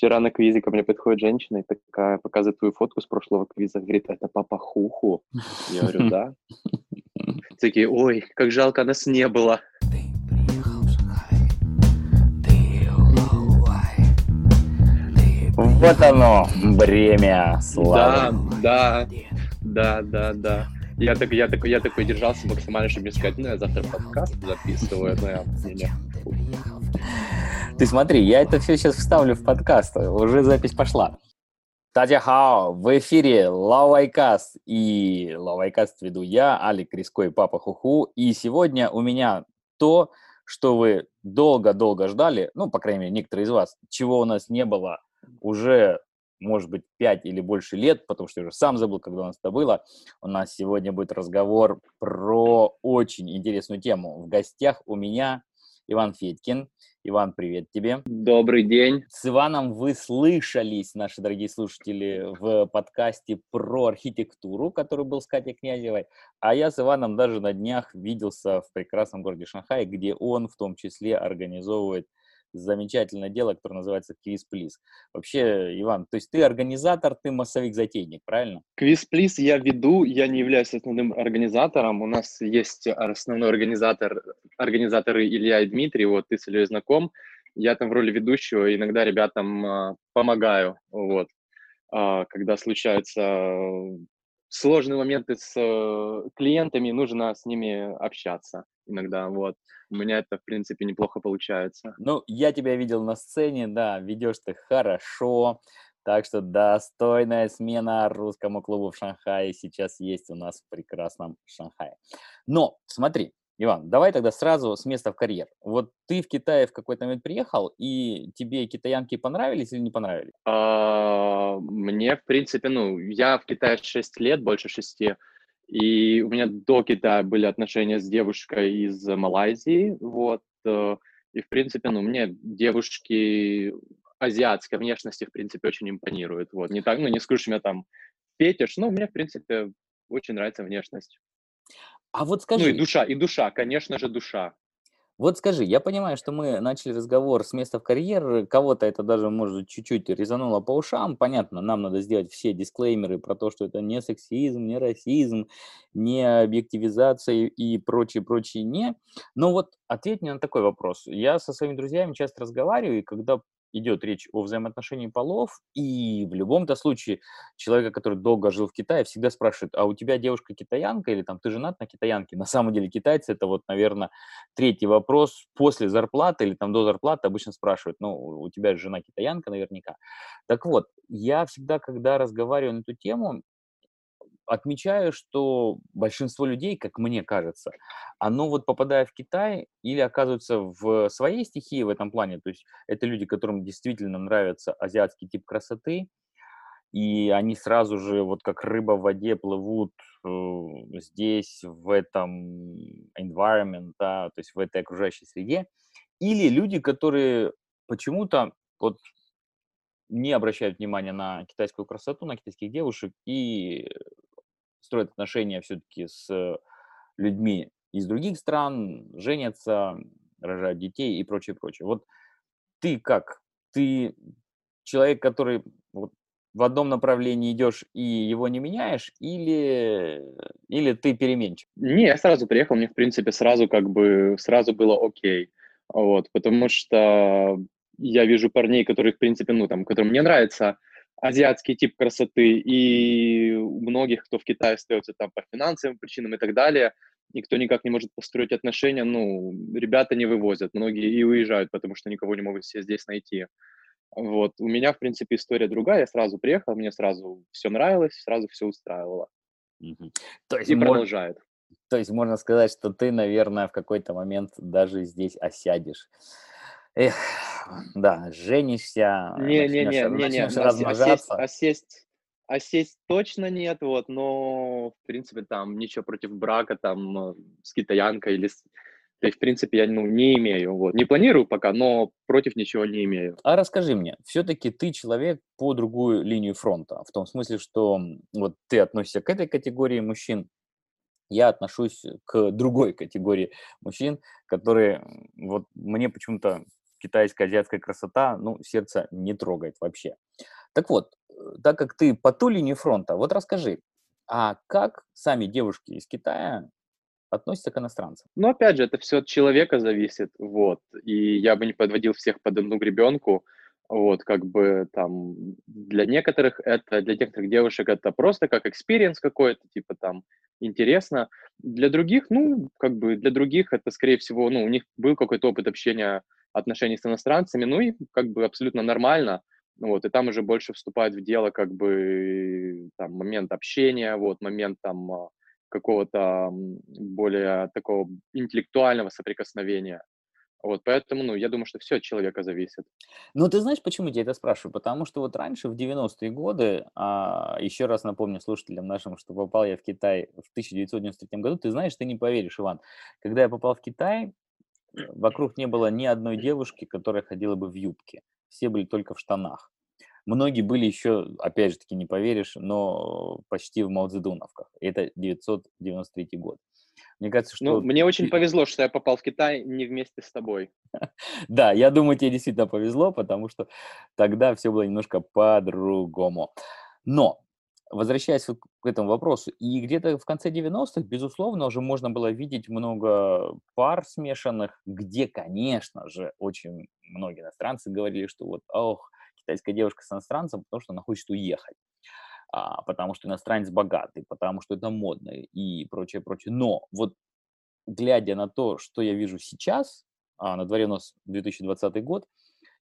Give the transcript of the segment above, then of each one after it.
Вчера на квизе ко мне подходит женщина и такая показывает твою фотку с прошлого квиза, говорит, это папа Хуху. Я говорю, да. Такие, ой, как жалко, нас не было. Вот оно, бремя славы. Да, да, да, да, да. Я, так, я, так, я такой держался максимально, чтобы не сказать, ну, я завтра подкаст записываю, но я... Не, не. Ты смотри, я это все сейчас вставлю в подкаст, уже запись пошла. Татья Хао, в эфире Лавайкаст, и Лавайкаст веду я, Алик Риской, папа Хуху, и сегодня у меня то, что вы долго-долго ждали, ну, по крайней мере, некоторые из вас, чего у нас не было уже, может быть, 5 или больше лет, потому что я уже сам забыл, когда у нас это было. У нас сегодня будет разговор про очень интересную тему. В гостях у меня Иван Федькин. Иван, привет тебе. Добрый день. С Иваном вы слышались, наши дорогие слушатели, в подкасте про архитектуру, который был с Катей Князевой. А я с Иваном даже на днях виделся в прекрасном городе Шанхай, где он в том числе организовывает замечательное дело, которое называется Квиз Плиз. Вообще, Иван, то есть ты организатор, ты массовик-затейник, правильно? Квиз Плиз я веду, я не являюсь основным организатором. У нас есть основной организатор, организаторы Илья и Дмитрий, вот ты с Ильей знаком. Я там в роли ведущего иногда ребятам э, помогаю, вот. Э, когда случаются сложные моменты с э, клиентами, нужно с ними общаться иногда, вот. У меня это, в принципе, неплохо получается. Ну, я тебя видел на сцене, да, ведешь ты хорошо, так что достойная смена русскому клубу в Шанхае сейчас есть у нас в прекрасном Шанхае. Но, смотри, Иван, давай тогда сразу с места в карьер. Вот ты в Китае в какой-то момент приехал, и тебе китаянки понравились или не понравились? А, мне, в принципе, ну, я в Китае 6 лет, больше 6, и у меня до Китая были отношения с девушкой из Малайзии, вот. Э, и, в принципе, ну, мне девушки азиатской внешности, в принципе, очень импонируют. Вот. Не так, ну, не скажу, что меня там фетиш, но мне, в принципе, очень нравится внешность. А вот скажи... Ну и душа, и душа, конечно же, душа. Вот скажи, я понимаю, что мы начали разговор с места в карьер, кого-то это даже, может, чуть-чуть резануло по ушам. Понятно, нам надо сделать все дисклеймеры про то, что это не сексизм, не расизм, не объективизация и прочее, прочее, не. Но вот ответь мне на такой вопрос. Я со своими друзьями часто разговариваю, и когда идет речь о взаимоотношении полов, и в любом-то случае человека, который долго жил в Китае, всегда спрашивают, а у тебя девушка китаянка или там ты женат на китаянке? На самом деле китайцы это вот, наверное, третий вопрос после зарплаты или там до зарплаты обычно спрашивают, ну, у тебя же жена китаянка наверняка. Так вот, я всегда, когда разговариваю на эту тему, отмечаю, что большинство людей, как мне кажется, оно вот попадая в Китай или оказывается в своей стихии в этом плане, то есть это люди, которым действительно нравится азиатский тип красоты, и они сразу же вот как рыба в воде плывут э, здесь, в этом environment, да, то есть в этой окружающей среде, или люди, которые почему-то вот не обращают внимания на китайскую красоту, на китайских девушек и строят отношения все-таки с людьми из других стран, женятся, рожают детей и прочее, прочее. Вот ты как? Ты человек, который вот в одном направлении идешь и его не меняешь, или, или ты переменчив? Не, я сразу приехал, мне, в принципе, сразу как бы, сразу было окей. Вот, потому что я вижу парней, которые, в принципе, ну, там, которым мне нравится азиатский тип красоты, и у многих, кто в Китае остается там по финансовым причинам и так далее, никто никак не может построить отношения, ну, ребята не вывозят, многие и уезжают, потому что никого не могут себе здесь найти. Вот, у меня, в принципе, история другая, я сразу приехал, мне сразу все нравилось, сразу все устраивало. Угу. То есть и мож... продолжает. То есть можно сказать, что ты, наверное, в какой-то момент даже здесь осядешь. Эх, да, женишься, не, не, не, не, не, размножаться. Осесть, осесть точно нет, вот, но, в принципе, там ничего против брака, там, э, с китаянкой или с... То есть, в принципе, я ну, не имею, вот. Не планирую пока, но против ничего не имею. А расскажи мне, все-таки ты человек по другую линию фронта, в том смысле, что вот ты относишься к этой категории мужчин, я отношусь к другой категории мужчин, которые вот мне почему-то китайская азиатская красота, ну, сердце не трогает вообще. Так вот, э, так как ты по ту линию фронта, вот расскажи, а как сами девушки из Китая относятся к иностранцам? Ну, опять же, это все от человека зависит, вот. И я бы не подводил всех под одну гребенку. Вот, как бы там для некоторых это, для некоторых девушек это просто как experience какой-то, типа там интересно. Для других, ну, как бы для других это, скорее всего, ну, у них был какой-то опыт общения, отношений с иностранцами, ну и как бы абсолютно нормально. Вот, и там уже больше вступает в дело как бы там момент общения, вот, момент там а, какого-то более такого интеллектуального соприкосновения. Вот, поэтому, ну, я думаю, что все от человека зависит. Ну, ты знаешь, почему я это спрашиваю? Потому что вот раньше, в 90-е годы, а, еще раз напомню слушателям нашим, что попал я в Китай в 1993 году, ты знаешь, ты не поверишь, Иван, когда я попал в Китай, вокруг не было ни одной девушки, которая ходила бы в юбке. Все были только в штанах. Многие были еще, опять же таки, не поверишь, но почти в Маудзедуновках. Это 993 год. Мне кажется, ну, что... Ну, мне очень повезло, что я попал в Китай не вместе с тобой. Да, я думаю, тебе действительно повезло, потому что тогда все было немножко по-другому. Но, возвращаясь к этому вопросу, и где-то в конце 90-х, безусловно, уже можно было видеть много пар смешанных, где, конечно же, очень многие иностранцы говорили, что вот, ох, китайская девушка с иностранцем, потому что она хочет уехать а, потому что иностранец богатый, потому что это модно и прочее, прочее. Но вот глядя на то, что я вижу сейчас, а, на дворе у нас 2020 год,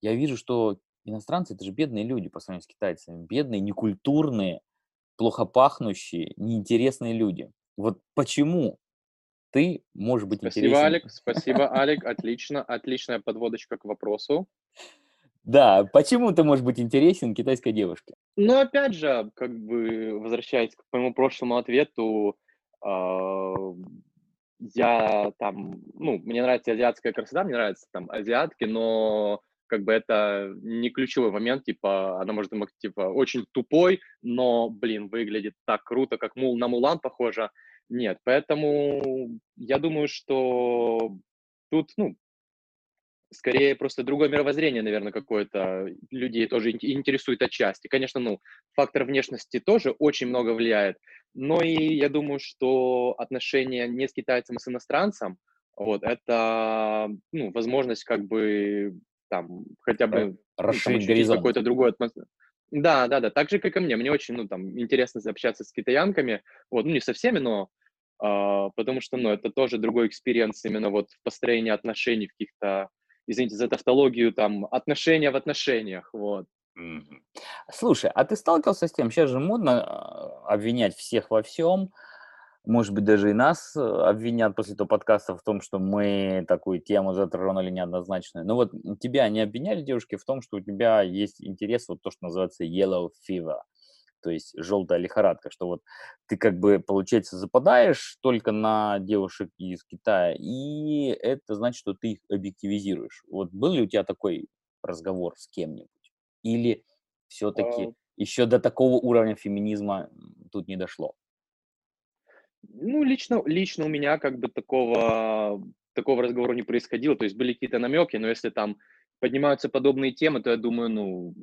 я вижу, что иностранцы это же бедные люди по сравнению с китайцами, бедные, некультурные, плохо пахнущие, неинтересные люди. Вот почему ты можешь быть спасибо, интересен? Алик, спасибо, Алик, отлично, отличная подводочка к вопросу. Да, почему ты можешь быть интересен китайской девушке? Ну, опять же, как бы возвращаясь к моему прошлому ответу, э, я там, ну, мне нравится азиатская красота, мне нравятся там азиатки, но как бы это не ключевой момент, типа, она может быть, типа, очень тупой, но, блин, выглядит так круто, как мул на Мулан похоже. Нет, поэтому я думаю, что тут, ну, скорее просто другое мировоззрение, наверное, какое-то людей тоже интересует отчасти. Конечно, ну, фактор внешности тоже очень много влияет, но и я думаю, что отношения не с китайцем, а с иностранцем, вот, это, ну, возможность как бы там хотя бы расширить ну, горизонт. какой-то другой атмосферу. Да, да, да, так же, как и мне. Мне очень, ну, там, интересно общаться с китаянками, вот, ну, не со всеми, но э, потому что, ну, это тоже другой experience именно вот в построении отношений в каких-то извините за тавтологию, там, отношения в отношениях, вот. Слушай, а ты сталкивался с тем, сейчас же модно а, обвинять всех во всем, может быть, даже и нас э, обвинят после этого подкаста в том, что мы такую тему затронули неоднозначную. Но вот тебя не обвиняли девушки в том, что у тебя есть интерес, вот то, что называется yellow fever – то есть желтая лихорадка, что вот ты как бы, получается, западаешь только на девушек из Китая, и это значит, что ты их объективизируешь. Вот был ли у тебя такой разговор с кем-нибудь? Или все-таки а... еще до такого уровня феминизма тут не дошло? Ну, лично, лично у меня как бы такого, такого разговора не происходило. То есть были какие-то намеки, но если там поднимаются подобные темы, то я думаю, ну,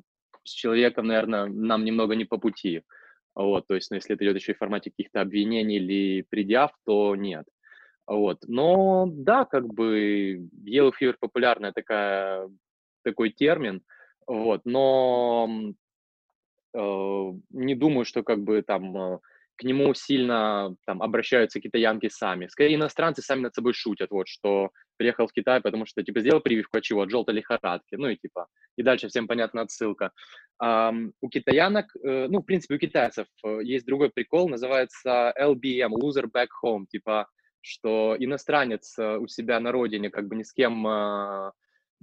с человеком, наверное, нам немного не по пути. Вот, то есть, ну, если это идет еще и в формате каких-то обвинений или предъяв, то нет. Вот, но да, как бы yellow fever популярная такая, такой термин, вот, но э, не думаю, что как бы там э, к нему сильно там обращаются китаянки сами. Скорее, иностранцы сами над собой шутят, вот, что приехал в Китай, потому что, типа, сделал прививку от чего? От желтой лихорадки, ну и, типа, и дальше всем понятна отсылка. Um, у китаянок, uh, ну, в принципе, у китайцев uh, есть другой прикол, называется LBM, Loser Back Home, типа, что иностранец uh, у себя на родине как бы ни с кем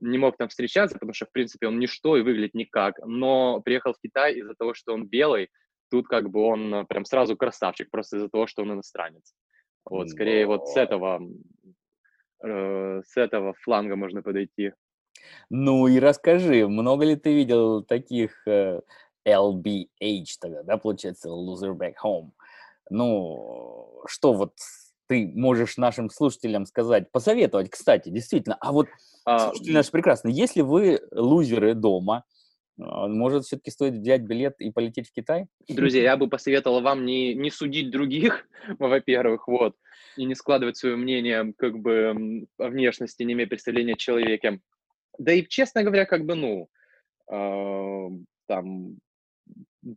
не мог там встречаться, потому что, в принципе, он ничто и выглядит никак, но приехал в Китай из-за того, что он белый, тут как бы он э, прям сразу красавчик, просто из-за того, что он иностранец. Вот, скорее Но... вот с этого, э, с этого фланга можно подойти. Ну и расскажи, много ли ты видел таких э, LBH тогда, да, получается, Loser Back Home? Ну, что вот ты можешь нашим слушателям сказать, посоветовать, кстати, действительно. А вот а, слушатели наши прекрасные, если вы лузеры дома, может, все-таки стоит взять билет и полететь в Китай? Друзья, я бы посоветовал вам не, не судить других, во-первых, вот, и не складывать свое мнение как бы о внешности, не имея представления о человеке. Да и, честно говоря, как бы, ну, э, там,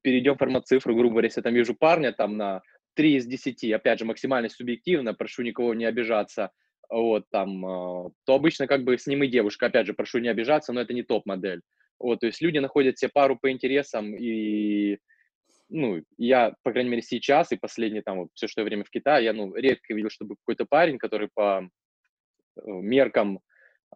перейдем в формацифру, грубо говоря, если я там вижу парня там на 3 из 10, опять же, максимально субъективно, прошу никого не обижаться, вот, там, э, то обычно как бы с ним и девушка, опять же, прошу не обижаться, но это не топ-модель. Вот, то есть люди находят себе пару по интересам, и, ну, я, по крайней мере, сейчас и последнее там вот все, что время в Китае, я, ну, редко видел, чтобы какой-то парень, который по э, меркам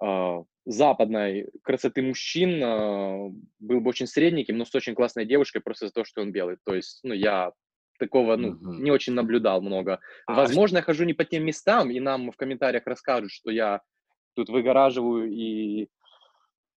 э, западной красоты мужчин э, был бы очень средненьким, но с очень классной девушкой просто за то, что он белый. То есть, ну, я такого, ну, mm-hmm. не очень наблюдал много. А Возможно, что... я хожу не по тем местам, и нам в комментариях расскажут, что я тут выгораживаю и,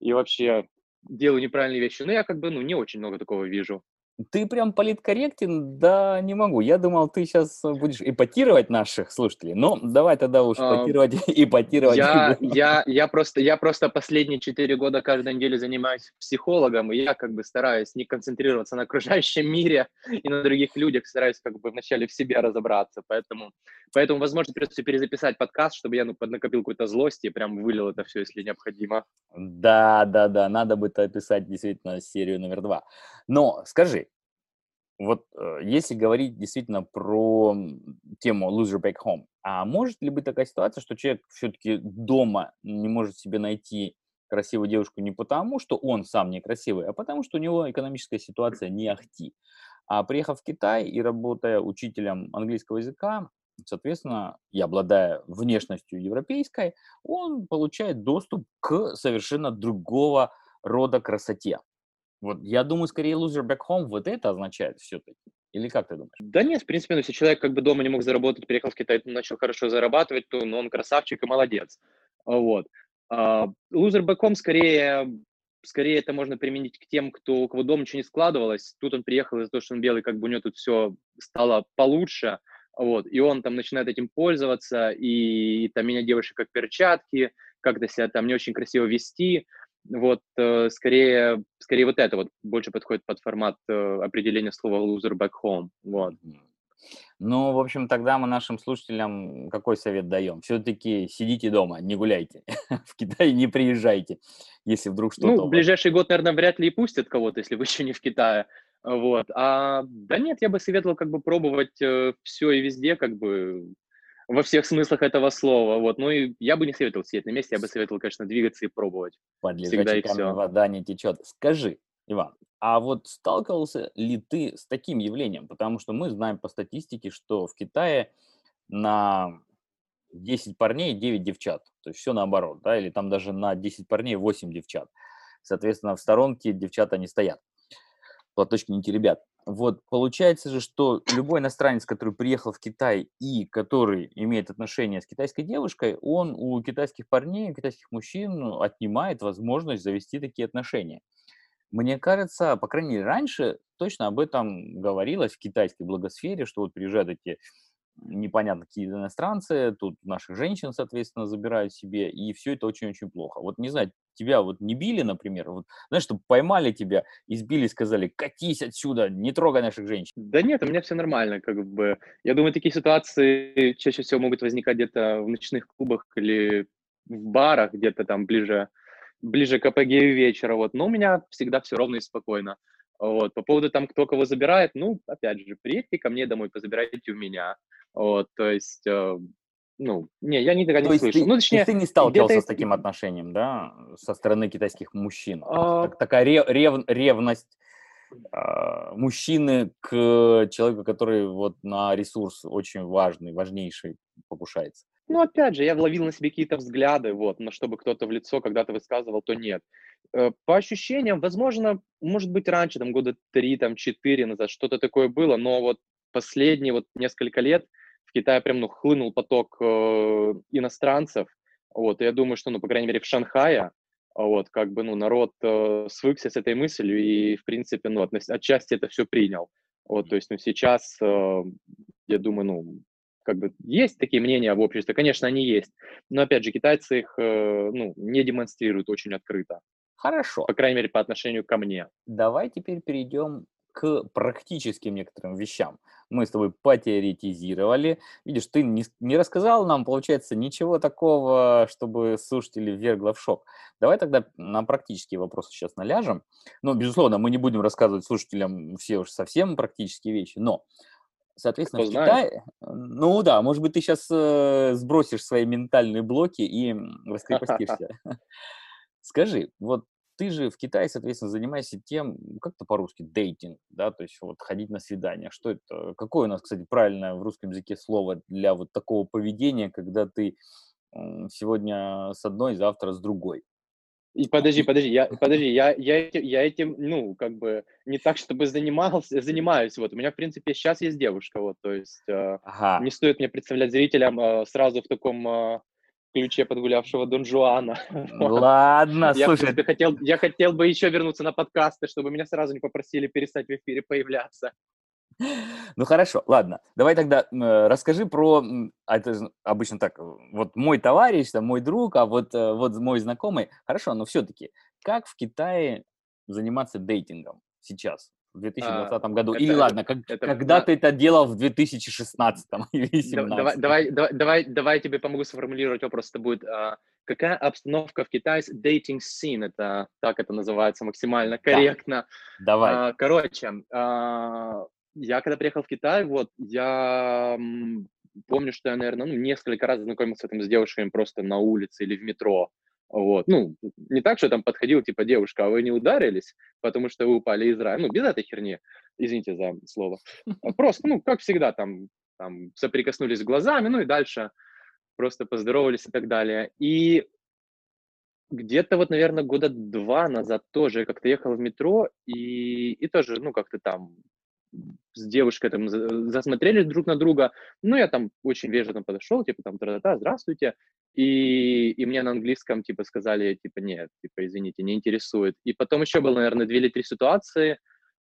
и вообще делаю неправильные вещи. Но я как бы, ну, не очень много такого вижу. Ты прям политкорректен? Да, не могу. Я думал, ты сейчас будешь ипотировать наших слушателей. Но давай тогда уж ипотировать, uh, ипотировать. Я, я, я, просто, я просто последние четыре года каждую неделю занимаюсь психологом, и я как бы стараюсь не концентрироваться на окружающем мире и на других людях, стараюсь как бы вначале в себе разобраться. Поэтому, поэтому возможно, придется перезаписать подкаст, чтобы я ну, поднакопил какую-то злость и прям вылил это все, если необходимо. Да, да, да, надо бы это описать действительно серию номер два. Но скажи, вот э, если говорить действительно про тему loser back home, а может ли быть такая ситуация, что человек все-таки дома не может себе найти красивую девушку не потому, что он сам некрасивый, а потому, что у него экономическая ситуация не ахти. А приехав в Китай и работая учителем английского языка, соответственно, и обладая внешностью европейской, он получает доступ к совершенно другого рода красоте. Вот я думаю, скорее loser back home вот это означает все-таки. Или как ты думаешь? Да нет, в принципе, ну, если человек как бы дома не мог заработать, переехал в Китай, начал хорошо зарабатывать, то ну, он красавчик и молодец. Вот. Uh, loser скорее, скорее это можно применить к тем, кто, у кого дома ничего не складывалось. Тут он приехал из-за того, что он белый, как бы у него тут все стало получше. Вот, и он там начинает этим пользоваться, и, и там меня девушек как перчатки, как-то себя там не очень красиво вести, вот э, скорее, скорее вот это вот больше подходит под формат э, определения слова loser back home. Вот. Ну, в общем, тогда мы нашим слушателям какой совет даем? Все-таки сидите дома, не гуляйте. в Китай не приезжайте, если вдруг что-то... Ну, в ближайший год, наверное, вряд ли и пустят кого-то, если вы еще не в Китае. Вот. А, да нет, я бы советовал как бы пробовать э, все и везде, как бы во всех смыслах этого слова. Вот. Ну и я бы не советовал сидеть на месте, я бы советовал, конечно, двигаться и пробовать. Под лежачиками вода не течет. Скажи, Иван, а вот сталкивался ли ты с таким явлением? Потому что мы знаем по статистике, что в Китае на 10 парней 9 девчат. То есть все наоборот, да, или там даже на 10 парней 8 девчат. Соответственно, в сторонке девчата не стоят. Платочки ребят. Вот получается же, что любой иностранец, который приехал в Китай и который имеет отношение с китайской девушкой, он у китайских парней, у китайских мужчин ну, отнимает возможность завести такие отношения. Мне кажется, по крайней мере, раньше точно об этом говорилось в китайской благосфере, что вот приезжают эти непонятно какие иностранцы, тут наших женщин, соответственно, забирают себе, и все это очень-очень плохо. Вот не знаю, тебя вот не били, например, вот, знаешь, чтобы поймали тебя, избили, сказали, катись отсюда, не трогай наших женщин. Да нет, у меня все нормально, как бы. Я думаю, такие ситуации чаще всего могут возникать где-то в ночных клубах или в барах, где-то там ближе, ближе к апогею вечера, вот. Но у меня всегда все ровно и спокойно. Вот. По поводу там, кто кого забирает, ну, опять же, приедьте ко мне домой, позабирайте у меня. Вот, то есть, э, ну, не, я никогда не слышал. Ты, ну, точнее, ты не сталкивался с таким отношением, да, со стороны китайских мужчин? А... Так, такая рев, рев, ревность э, мужчины к человеку, который вот на ресурс очень важный, важнейший покушается? Ну, опять же, я ловил на себе какие-то взгляды, вот, но чтобы кто-то в лицо когда-то высказывал, то нет. Э, по ощущениям, возможно, может быть, раньше, там, года три, там, четыре назад что-то такое было, но вот последние вот несколько лет Китае прям, ну, хлынул поток э, иностранцев, вот, и я думаю, что, ну, по крайней мере, в Шанхае, вот, как бы, ну, народ э, свыкся с этой мыслью и, в принципе, ну, от, отчасти это все принял. Вот, то есть, ну, сейчас, э, я думаю, ну, как бы есть такие мнения в обществе, конечно, они есть, но опять же китайцы их э, ну, не демонстрируют очень открыто. Хорошо. По крайней мере, по отношению ко мне. Давай теперь перейдем к практическим некоторым вещам. Мы с тобой потеоретизировали. Видишь, ты не, не рассказал нам, получается, ничего такого, чтобы слушатели ввергло в шок. Давай тогда на практические вопросы сейчас наляжем. Ну, безусловно, мы не будем рассказывать слушателям все уж совсем практические вещи, но Соответственно, Кто в Китае, ну да, может быть, ты сейчас э, сбросишь свои ментальные блоки и раскрепостишься. Скажи, вот ты же в Китае, соответственно, занимаешься тем, как это по-русски, дейтинг, да, то есть вот ходить на свидание. Что это? Какое у нас, кстати, правильное в русском языке слово для вот такого поведения, когда ты сегодня с одной, завтра с другой? И подожди, подожди, я, подожди, я, я, я этим, ну, как бы, не так, чтобы занимался, занимаюсь, вот, у меня, в принципе, сейчас есть девушка, вот, то есть, э, ага. не стоит мне представлять зрителям э, сразу в таком э, ключе подгулявшего Дон Жуана. Ладно, я, слушай. Я хотел, я хотел бы еще вернуться на подкасты, чтобы меня сразу не попросили перестать в эфире появляться. Ну хорошо, ладно. Давай тогда э, расскажи про, а это обычно так, вот мой товарищ, там, мой друг, а вот, э, вот мой знакомый. Хорошо, но все-таки, как в Китае заниматься дейтингом сейчас? В 2020 а, году? Это, Или ладно, как, это, когда да. ты это делал в 2016 или 2017? Давай, давай, давай, давай, давай я тебе помогу сформулировать вопрос. Это будет, а, какая обстановка в Китае, dating scene, это так это называется максимально корректно. Да. Давай. А, короче, а, я когда приехал в Китай, вот, я помню, что я, наверное, ну, несколько раз знакомился там с девушками просто на улице или в метро. Вот, ну, не так, что там подходил, типа, девушка, а вы не ударились, потому что вы упали из рая. Ну, без этой херни, извините за слово. А просто, ну, как всегда, там, там соприкоснулись глазами, ну и дальше просто поздоровались и так далее. И где-то вот, наверное, года два назад тоже как-то ехал в метро, и, и тоже, ну, как-то там с девушкой там засмотрели друг на друга, ну, я там очень вежливо подошел, типа, там, да, здравствуйте, и, и мне на английском, типа, сказали, типа, нет, типа, извините, не интересует. И потом еще было, наверное, две или три ситуации,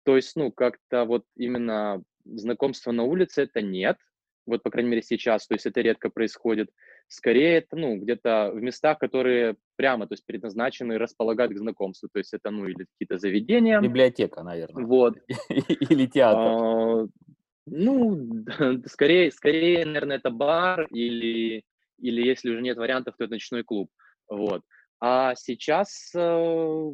то есть, ну, как-то вот именно знакомство на улице это нет, вот, по крайней мере, сейчас, то есть это редко происходит. Скорее, это, ну, где-то в местах, которые прямо, то есть предназначены располагать к знакомству, то есть это, ну, или какие-то заведения. Библиотека, наверное. Вот. Или театр. А, ну, скорее, скорее, наверное, это бар или, или если уже нет вариантов, то это ночной клуб. Вот. А сейчас, э,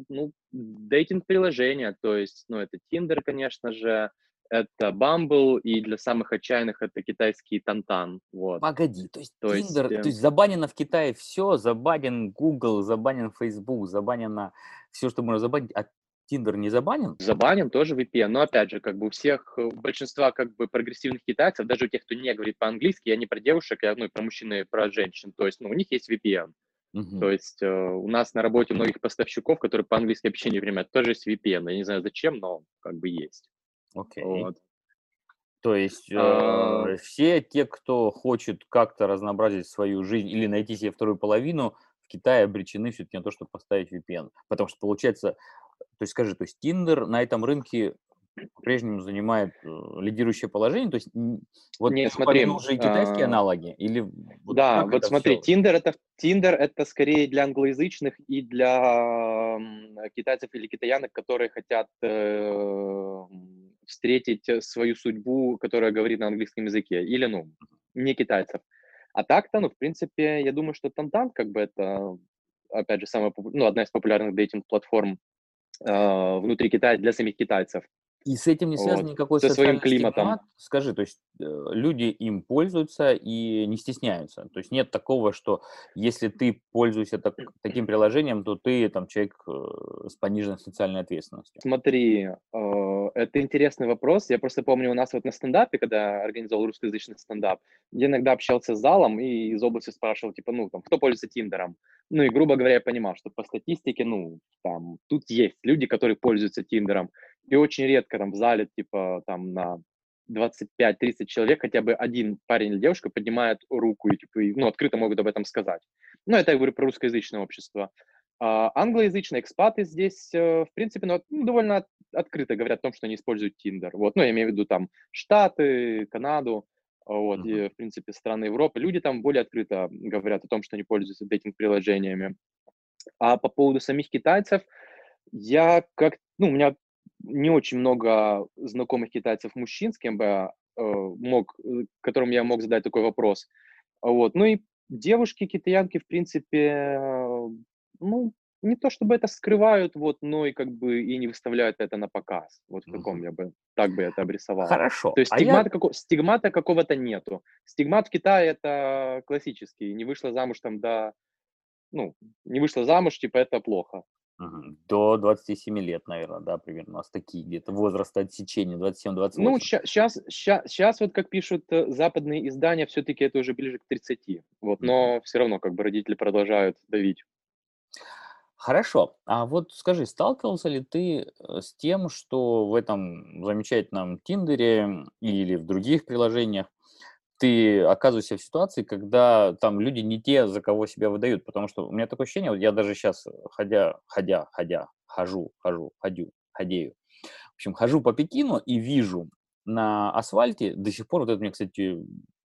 ну, дейтинг-приложения, то есть, ну, это Tinder, конечно же, это Bumble, и для самых отчаянных это китайский Тантан. Вот. Погоди, то есть то Tinder, есть, э то есть забанено в Китае все, забанен Google, забанен Facebook, забанено все, что можно забанить, а Tinder не забанен? Забанен тоже VPN, но опять же, как бы у всех, у большинства как бы прогрессивных китайцев, даже у тех, кто не говорит по-английски, я не про девушек, я ну, про мужчин и про женщин, то есть ну, у них есть VPN. Uh-huh. То есть э, у нас на работе многих поставщиков, которые по-английски вообще не время, тоже есть VPN. Я не знаю зачем, но как бы есть. Окей. Вот. То есть а... э, все те, кто хочет как-то разнообразить свою жизнь или найти себе вторую половину, в Китае обречены все-таки на то, чтобы поставить VPN. Потому что получается, то есть скажи, то есть Tinder на этом рынке по-прежнему занимает э, лидирующее положение? То есть вот Нет, смотри, уже и китайские а... аналоги? Или вот да, вот смотри, все? Tinder это, Tinder это скорее для англоязычных и для китайцев или китаянок, которые хотят э, встретить свою судьбу, которая говорит на английском языке, или, ну, не китайцев. А так-то, ну, в принципе, я думаю, что Тантан, как бы это, опять же, самая, ну, одна из популярных дейтинг-платформ внутри Китая для самих китайцев. И с этим не связан вот. никакой Со своим климатом. Стигмат. Скажи, то есть э, люди им пользуются и не стесняются. То есть нет такого, что если ты пользуешься так, таким приложением, то ты там человек э, с пониженной социальной ответственностью. Смотри, э, это интересный вопрос. Я просто помню у нас вот на стендапе, когда организовал русскоязычный стендап, я иногда общался с залом и из области спрашивал, типа, ну, там, кто пользуется Тиндером? Ну, и, грубо говоря, я понимал, что по статистике, ну, там, тут есть люди, которые пользуются Тиндером. И очень редко там в зале, типа, там на 25-30 человек хотя бы один парень или девушка поднимает руку и, типа, ну, открыто могут об этом сказать. Ну, это я говорю про русскоязычное общество. А англоязычные экспаты здесь, э, в принципе, ну, ну, довольно от, открыто говорят о том, что они используют Tinder. Вот, ну, я имею в виду там Штаты, Канаду. вот, Мгм. и, в принципе, страны Европы, люди там более открыто говорят о том, что они пользуются дейтинг-приложениями. А по поводу самих китайцев, я как, ну, у меня не очень много знакомых китайцев-мужчин, с кем бы я э, мог, э, которым я мог задать такой вопрос. Вот. Ну и девушки-китаянки, в принципе, э, ну, не то чтобы это скрывают, вот, но и как бы и не выставляют это на показ. Вот в таком Мгм. я бы, так бы я это обрисовал. Хорошо. То есть А я стигмата, како- стигмата какого-то нету. Стигмат в Китае это классический. Не вышла замуж там до, ну, не вышла замуж, типа это плохо. Мгм. До 27 лет, наверное, да, примерно у нас такие где-то возраста отсечения, Ну, 27-28. сейчас, сейчас, вот как пишут э, западные издания, все-таки это уже ближе к 30. Вот, но все равно как бы родители продолжают давить. Хорошо. А вот скажи, сталкивался ли ты э, с тем, что в этом замечательном Тиндере или в других приложениях ты оказываешься в ситуации, когда там люди не те, за кого себя выдают? Потому что у меня такое ощущение, вот я даже сейчас, ходя, ходя, ходя, хожу, хожу, ходю, ходею, в общем, хожу по Пекину и вижу на асфальте до сих пор, вот это меня, кстати,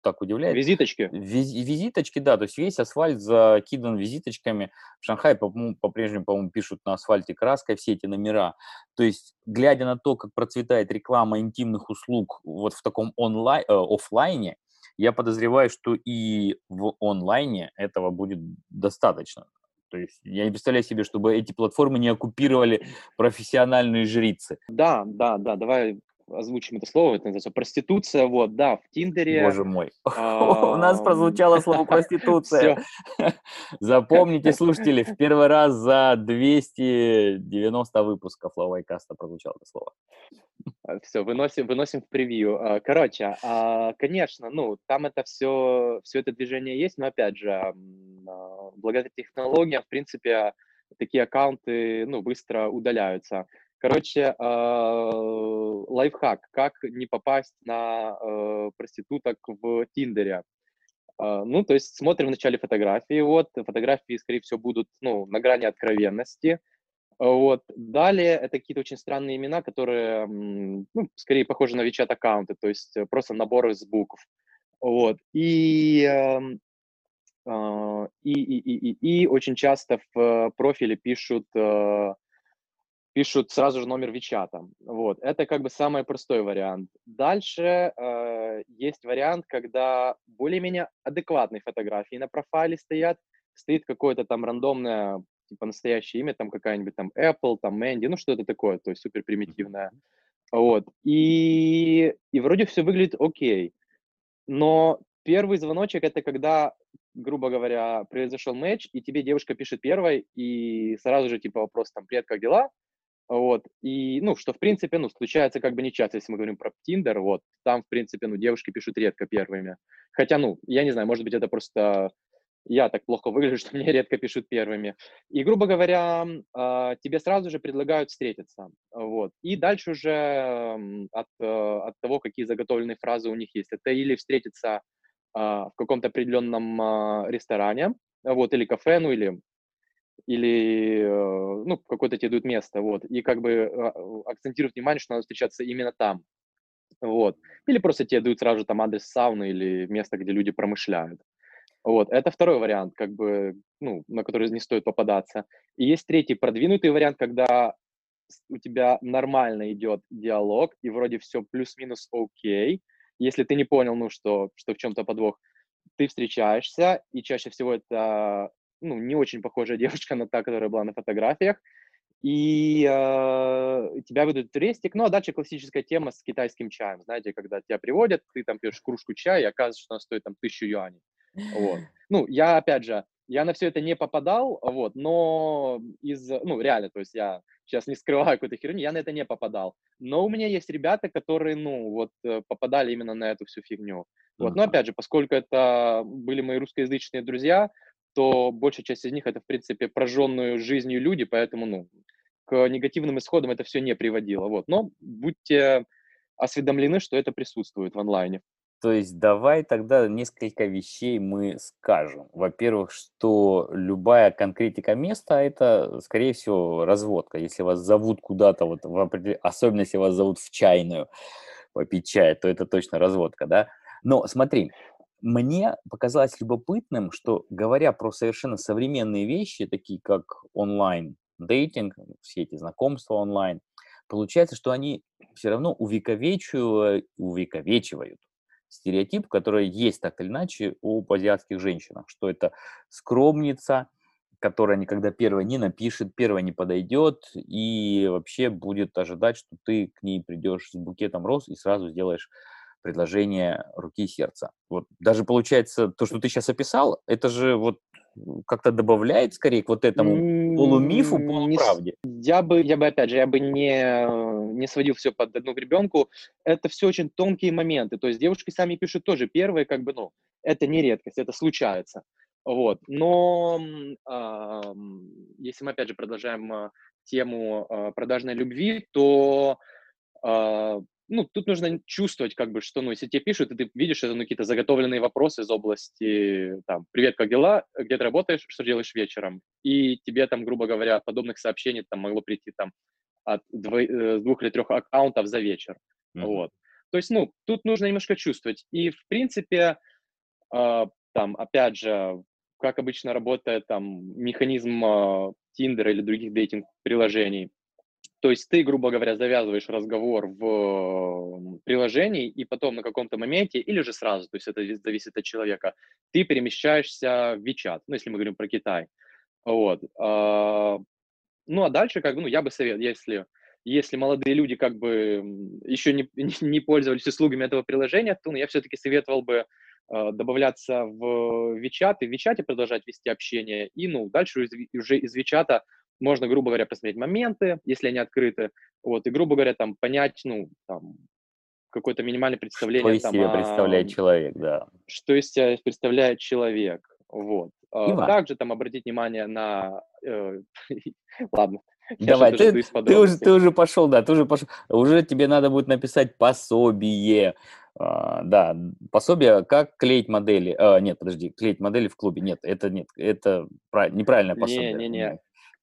так удивляет, Визиточки. Визи- визиточки, да, то есть весь асфальт закидан визиточками. В Шанхае по-прежнему, по-моему, пишут на асфальте краской все эти номера. То есть, глядя на то, как процветает реклама интимных услуг вот в таком онлайн, э, оффлайне, я подозреваю, что и в онлайне этого будет достаточно. То есть я не представляю себе, чтобы эти платформы не оккупировали профессиональные жрицы. Да, да, да, давай озвучим это слово, это называется проституция, вот, да, в Тиндере. Боже мой. У нас прозвучало слово проституция. Запомните, слушатели, в первый раз за 290 выпусков Лавайкаста прозвучало это слово. Все, выносим, выносим в превью. А, Короче, а, конечно, ну, там это все, все это движение есть, но, опять же, а, благодаря технологиям, в принципе, такие аккаунты, ну, быстро удаляются. Короче, а, лайфхак, как не попасть на э, проституток в Тиндере. А, Ну, то есть смотрим вначале фотографии, вот, фотографии, скорее всего, будут, ну, на грани откровенности, вот. Далее это какие-то очень странные имена, которые, ну, скорее похожи на WeChat аккаунты, то есть э, просто набор из букв. Вот. И, эм, а, и, и, и, и, и очень часто в профиле пишут, э, пишут сразу же номер Вичата. Вот. Это как бы самый простой вариант. Дальше э, есть вариант, когда более-менее адекватные фотографии на профайле стоят, стоит какое-то там рандомное, типа настоящее имя, там какая-нибудь там Apple, там Mandy, ну что-то такое, то есть супер примитивное. Вот. И, и вроде все выглядит окей. Но первый звоночек это когда, грубо говоря, произошел матч, и тебе девушка пишет первой, и сразу же типа вопрос там, привет, как дела? Вот, и, ну, что, в принципе, ну, случается как бы не часто, если мы говорим про Тиндер, вот, там, в принципе, ну, девушки пишут редко первыми. Хотя, ну, я не знаю, может быть, это просто я так плохо выгляжу, что мне редко пишут первыми. И, грубо говоря, а, тебе сразу же предлагают встретиться, вот. И дальше уже от, э, от того, какие заготовленные фразы у них есть. Это или встретиться а, в каком-то определенном а, ресторане, вот, или кафе, ну, или или, э, ну, какое-то тебе дают место, вот, и как бы а, акцентируют внимание, что надо встречаться именно там, вот. Или просто тебе дают сразу же там адрес сауны или место, где люди промышляют. Вот, это второй вариант, как бы, ну, на который не стоит попадаться. И есть третий продвинутый вариант, когда у тебя нормально идет диалог, и вроде все плюс-минус окей. Если ты не понял, ну, что, что в чем-то подвох, ты встречаешься, и чаще всего это, ну, не очень похожая девушка на та, которая была на фотографиях, и э, тебя выдают рестик, ну, а дальше классическая тема с китайским чаем, знаете, когда тебя приводят, ты там пьешь кружку чая, и оказывается, что она стоит там тысячу юаней. Вот. Ну, я, опять же, я на все это не попадал, вот, но из, ну, реально, то есть я сейчас не скрываю какую-то херню, я на это не попадал. Но у меня есть ребята, которые, ну, вот, э, попадали именно на эту всю фигню. Вот, но Мгм. опять же, поскольку это были мои русскоязычные друзья, то большая часть из них это, в принципе, прожженную жизнью люди, поэтому, ну, к негативным исходам это все не приводило. Вот. Но будьте осведомлены, что это присутствует в онлайне. То есть давай тогда несколько вещей мы скажем. Во-первых, что любая конкретика места– это, скорее всего, разводка. Если вас зовут куда-то, вот в определен- особенно если вас зовут в чайную попить чай, то это точно разводка, да? Но смотри, мне показалось любопытным, что говоря про совершенно современные вещи, такие как онлайн-дейтинг, все эти знакомства онлайн, получается, что они все равно увековечивают, увековечивают стереотип, который есть так или иначе у азиатских женщин, что это скромница, которая никогда первая не напишет, первая не подойдет и вообще будет ожидать, что ты к ней придешь с букетом роз и сразу сделаешь предложение руки и сердца. Вот даже получается, то, что ты сейчас описал, это же вот как-то добавляет скорее к вот этому полумифу, полуправде. Я бы, я бы, опять же, я бы не, не сводил все под одну гребенку. Это все очень тонкие моменты. То есть девушки сами пишут тоже первые, как бы, ну, это не редкость, это случается. Вот. Но э, если мы, опять же, продолжаем э, тему э, продажной любви, то э, ну, тут нужно чувствовать, как бы, что, ну, если тебе пишут, и ты видишь, это, ну, какие-то заготовленные вопросы из области, там, привет, как дела, где ты работаешь, что делаешь вечером, и тебе, там, грубо говоря, подобных сообщений, там, могло прийти, там, от дво, э, двух или трех аккаунтов за вечер, mm-hmm. вот. То есть, ну, тут нужно немножко чувствовать, и, в принципе, э, там, опять же, как обычно работает, там, механизм э, Tinder или других дейтинг-приложений, то есть ты, грубо говоря, завязываешь разговор в приложении, и потом на каком-то моменте, или же сразу, то есть это зависит от человека, ты перемещаешься в WeChat, ну, если мы говорим про Китай. Вот. А, ну, а дальше, как бы, ну, я бы советовал, если, если молодые люди, как бы, еще не, не пользовались услугами этого приложения, то ну, я все-таки советовал бы а, добавляться в WeChat и в WeChat продолжать вести общение, и, ну, дальше уже из WeChat можно, грубо говоря, посмотреть моменты, если они открыты, вот, и, грубо говоря, там, понять, ну, там, какое-то минимальное представление. Что из себя представляет человек, да. Что из себя представляет человек, вот. Иван. Также там обратить внимание на... Э, ладно. Давай, ты, ты, уже, ты уже пошел, да, ты уже пошел. Уже тебе надо будет написать пособие. Uh, да, пособие, как клеить модели. Uh, нет, подожди, клеить модели в клубе. Нет, это нет, это неправильное пособие. Не, не, не.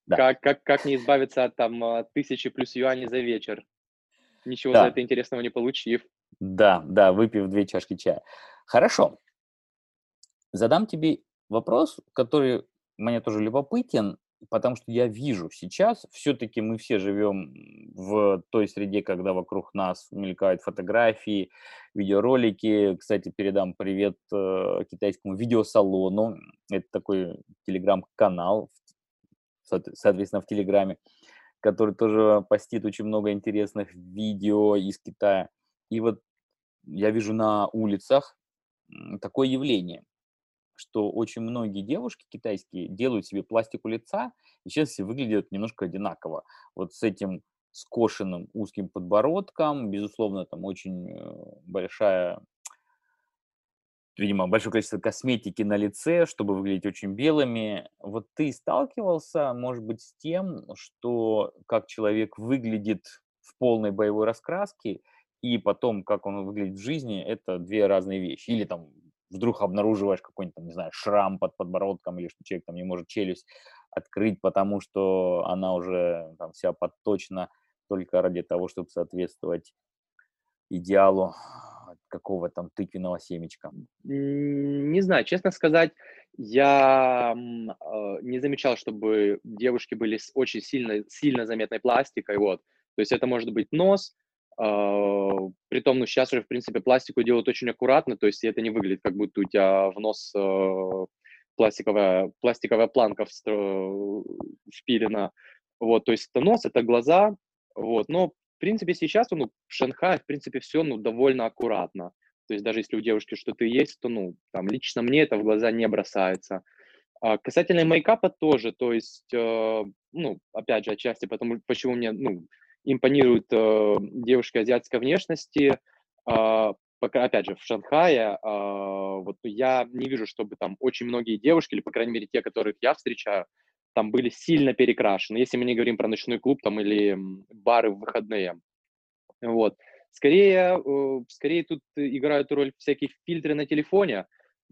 Да. Как, как, как не избавиться от там а, тысячи плюс юаней за вечер, ничего да. за это интересного не получив. Да, да, выпив две чашки чая. Хорошо. Задам тебе вопрос, который мне тоже любопытен, потому что я вижу сейчас, все-таки мы все живем в той среде, когда вокруг нас мелькают фотографии, видеоролики. Кстати, передам привет э, китайскому видеосалону. Это такой телеграм-канал соответственно, в Телеграме, который тоже постит очень много интересных видео из Китая. И вот я вижу на улицах такое явление, что очень многие девушки китайские делают себе пластику лица, и сейчас все выглядят немножко одинаково. Вот с этим скошенным узким подбородком, безусловно, там очень э, большая видимо, большое количество косметики на лице, чтобы выглядеть очень белыми. Вот ты сталкивался, может быть, с тем, что как человек выглядит в полной боевой раскраске, и потом, как он выглядит в жизни, это две разные вещи. Или там вдруг обнаруживаешь какой-нибудь, там, не знаю, шрам под подбородком, или что человек там не может челюсть открыть, потому что она уже там вся подточена только ради того, чтобы соответствовать идеалу какого там тыквенного семечка? Не знаю, честно сказать, я э, не замечал, чтобы девушки были с очень сильно, сильно заметной пластикой, вот. То есть это может быть нос, э, притом, ну, сейчас уже, в принципе, пластику делают очень аккуратно, то есть это не выглядит, как будто у тебя в нос э, пластиковая, пластиковая планка впилена, вот, то есть это нос, это глаза, вот, но в принципе, сейчас, ну, в Шанхае, в принципе, все, ну, довольно аккуратно. То есть даже если у девушки что-то есть, то, ну, там, лично мне это в глаза не бросается. А касательно мейкапа тоже, то есть, э, ну, опять же, отчасти потому, почему мне, ну, импонируют э, девушки азиатской внешности, э, пока, опять же, в Шанхае, э, вот я не вижу, чтобы там очень многие девушки, или, по крайней мере, те, которых я встречаю, там были сильно перекрашены, если мы не говорим про ночной клуб там или бары в выходные. Вот. Скорее, э, скорее тут играют роль всякие фильтры на телефоне,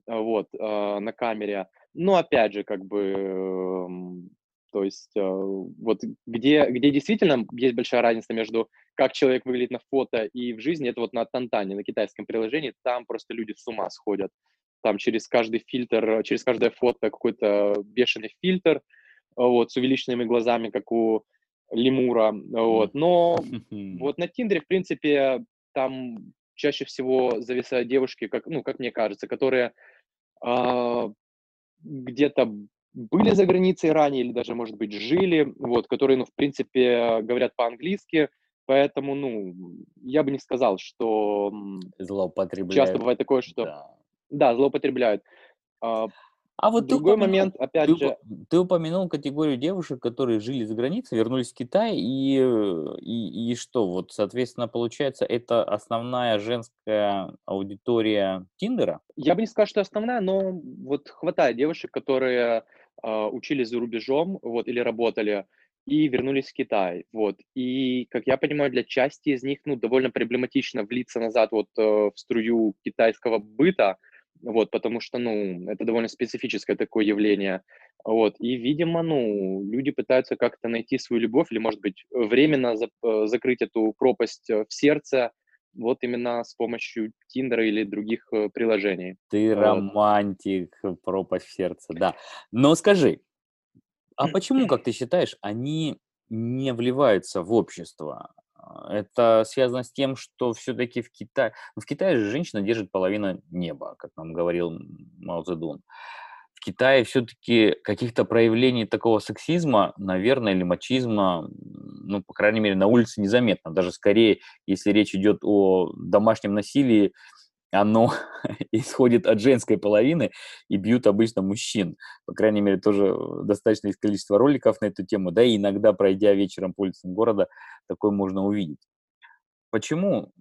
вот, э, на камере. Но опять же, как бы То есть э, вот где, где действительно есть большая разница между как человек выглядит на фото и в жизни, это вот на Тантане, на китайском приложении, там просто люди с ума сходят. Там через каждый фильтр, через каждое фото какой-то бешеный фильтр, вот, с увеличенными глазами, как у лемура, вот. Но вот на Тиндере, в принципе, там чаще всего зависают девушки, как, ну, как мне кажется, которые э, где-то были за границей ранее или даже, может быть, жили, вот, которые, ну, в принципе, говорят по-английски, поэтому, ну, я бы не сказал, что злоупотребляют. Часто бывает такое, что... Да, да злоупотребляют. А, вот Другой упомянул, момент, опять ты, же... Ты упомянул категорию девушек, которые жили за границей, вернулись в Китай, и, и, и что? Вот, соответственно, получается, это основная женская аудитория Тиндера? Я бы не сказал, что основная, но вот хватает девушек, которые э, учились за рубежом, вот, или работали, и вернулись в Китай, вот. И, как я понимаю, для части из них, ну, довольно проблематично влиться назад вот э, в струю китайского быта, вот, потому что, ну, это довольно специфическое такое явление, вот, и, видимо, ну, люди пытаются как-то найти свою любовь или, может быть, временно за, э, закрыть эту пропасть э, в сердце, вот именно с помощью Тиндера или других э, приложений. Ты вот. романтик, пропасть в сердце, да. Но скажи, а почему, как ты считаешь, они не вливаются в общество? Это связано с тем, что все-таки в Китае... В Китае же женщина держит половину неба, как нам говорил Мао Цзэдун. В Китае все-таки каких-то проявлений такого сексизма, наверное, или мачизма, ну, по крайней мере, на улице незаметно. Даже скорее, если речь идет о домашнем насилии, оно исходит от женской половины и бьют обычно мужчин. По крайней мере, тоже э, достаточно есть количество роликов на эту тему, да, и иногда, пройдя вечером по улицам города, такое можно увидеть. Почему,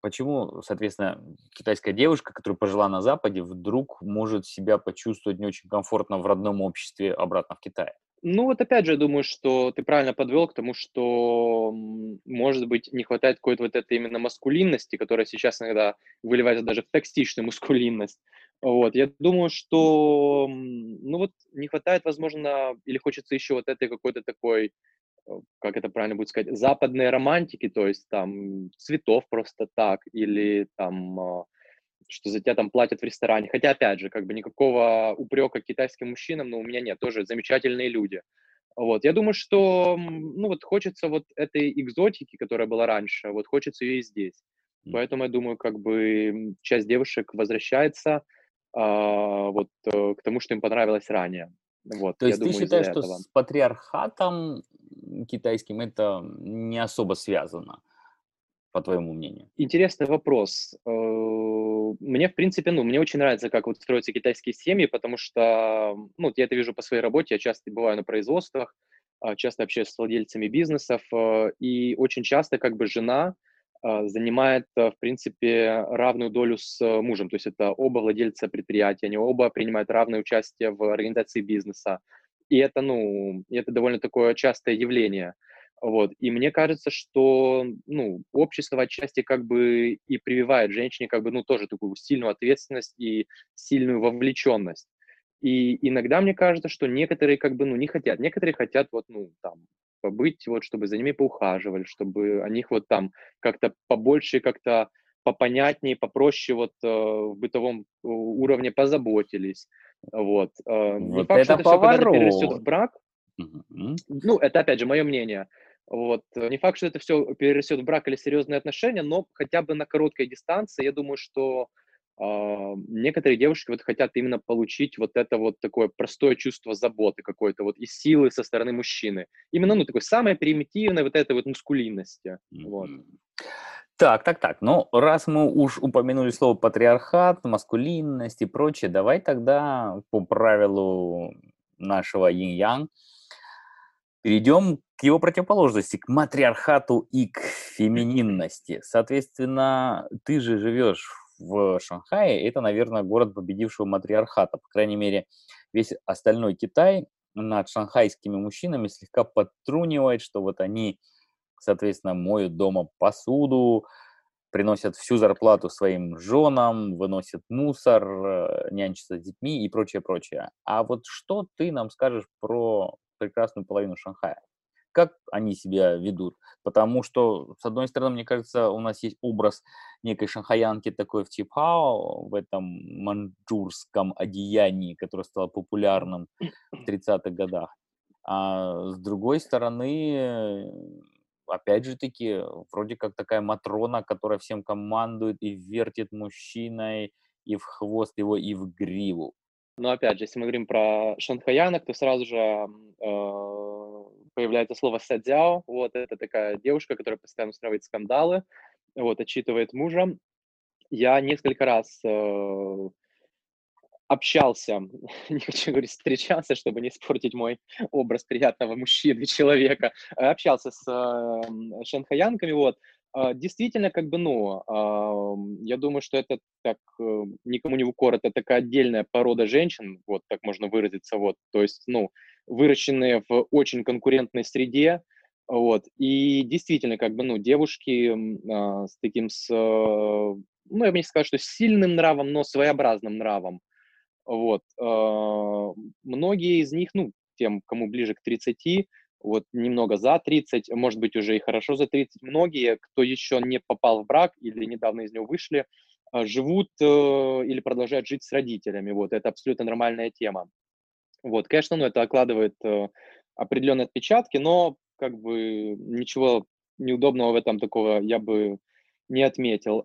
почему, соответственно, китайская девушка, которая пожила на Западе, вдруг может себя почувствовать не очень комфортно в родном обществе обратно в Китае? Ну вот опять же, я думаю, что ты правильно подвел к тому, что, может быть, не хватает какой-то вот этой именно маскулинности, которая сейчас иногда выливается даже в токсичную маскулинность. Вот, я думаю, что, ну вот, не хватает, возможно, или хочется еще вот этой какой-то такой, э, как это правильно будет сказать, западной романтики, то есть там цветов просто так, или там а, что за тебя там платят в ресторане. Хотя, опять же, как бы никакого упрека китайским мужчинам, но у меня нет, тоже замечательные люди. Вот, я думаю, что, ну, вот хочется вот этой экзотики, которая была раньше, вот хочется ее и здесь. Поэтому я думаю, как бы часть девушек возвращается а, вот э, к тому, что им понравилось ранее. Вот, То есть ты думаю, считаешь, что этого. с патриархатом китайским это не особо связано? по твоему мнению? Интересный вопрос. Э, мне, в принципе, ну, мне очень нравится, как вот строятся китайские семьи, потому что, ну, я это вижу по своей работе, я часто бываю на производствах, а, часто общаюсь с владельцами бизнесов, э, и очень часто как бы жена э, занимает, в принципе, равную долю с мужем, то есть это оба владельца предприятия, они оба принимают равное участие в организации бизнеса, и это, ну, это довольно такое частое явление – вот. И мне кажется, что ну, общество отчасти как бы и прививает женщине как бы, ну, тоже такую сильную ответственность и сильную вовлеченность. И иногда мне кажется, что некоторые как бы, ну, не хотят. Некоторые хотят вот, ну, там, побыть, вот, чтобы за ними поухаживали, чтобы о них вот там как-то побольше, как-то попонятнее, попроще вот э, в бытовом уровне позаботились. Вот. Э, вот не факт, это что это поворот. все перерастет в брак. Mm-hmm. Ну, это, опять же, мое мнение. Вот. Э, не факт, что это все перерастет в брак или серьезные отношения, но хотя бы на короткой дистанции, я думаю, что э, некоторые девушки вот хотят именно получить вот это вот такое простое чувство заботы какой-то вот и силы со стороны мужчины. Именно, ну, такой самое примитивное вот этой вот мускулинности. Mm-hmm. Вот. Так, так, так. Ну, раз мы уж упомянули слово патриархат, маскулинность и прочее, давай тогда по правилу нашего инь-янь перейдем его противоположности, к матриархату и к фемининности. Соответственно, ты же живешь в Шанхае, это, наверное, город победившего матриархата. По крайней мере, весь остальной Китай над шанхайскими мужчинами слегка подтрунивает, что вот они, соответственно, моют дома посуду, приносят всю зарплату своим женам, выносят мусор, э, нянчатся с детьми и прочее, прочее. А вот что ты нам скажешь про прекрасную половину Шанхая. Как они себя ведут? Потому что, с одной стороны, мне кажется, у нас есть образ некой шанхаянки такой в Чипхао, в этом манчжурском одеянии, которое стало популярным в 30-х годах. А с другой стороны, опять же таки, вроде как такая Матрона, которая всем командует и вертит мужчиной и в хвост его, и в гриву. Но опять же, если мы говорим про шанхаянок, то сразу же э, появляется слово садзяо. Вот это такая девушка, которая постоянно устраивает скандалы, вот, отчитывает мужа. Я несколько раз э, общался, не хочу говорить встречался, чтобы не испортить мой образ приятного мужчины, человека, а общался с э, шанхаянками, вот, э, действительно, как бы, ну, я думаю, что это так, э, никому не укор, это такая отдельная порода женщин, вот, так можно выразиться, вот, то есть, ну, выращенные в очень конкурентной среде, вот, и действительно, как бы, ну, девушки э, с таким, с, э, ну, я бы не сказал, что сильным нравом, но своеобразным нравом, вот. А, многие из них, ну, тем, кому ближе к 30, вот немного за 30, может быть, уже и хорошо за 30, многие, кто еще не попал в брак или недавно из него вышли, а, живут э, или продолжают жить с родителями. Вот, это абсолютно нормальная тема. Вот, конечно, ну, это окладывает э, определенные отпечатки, но как бы ничего неудобного в этом такого я бы не отметил.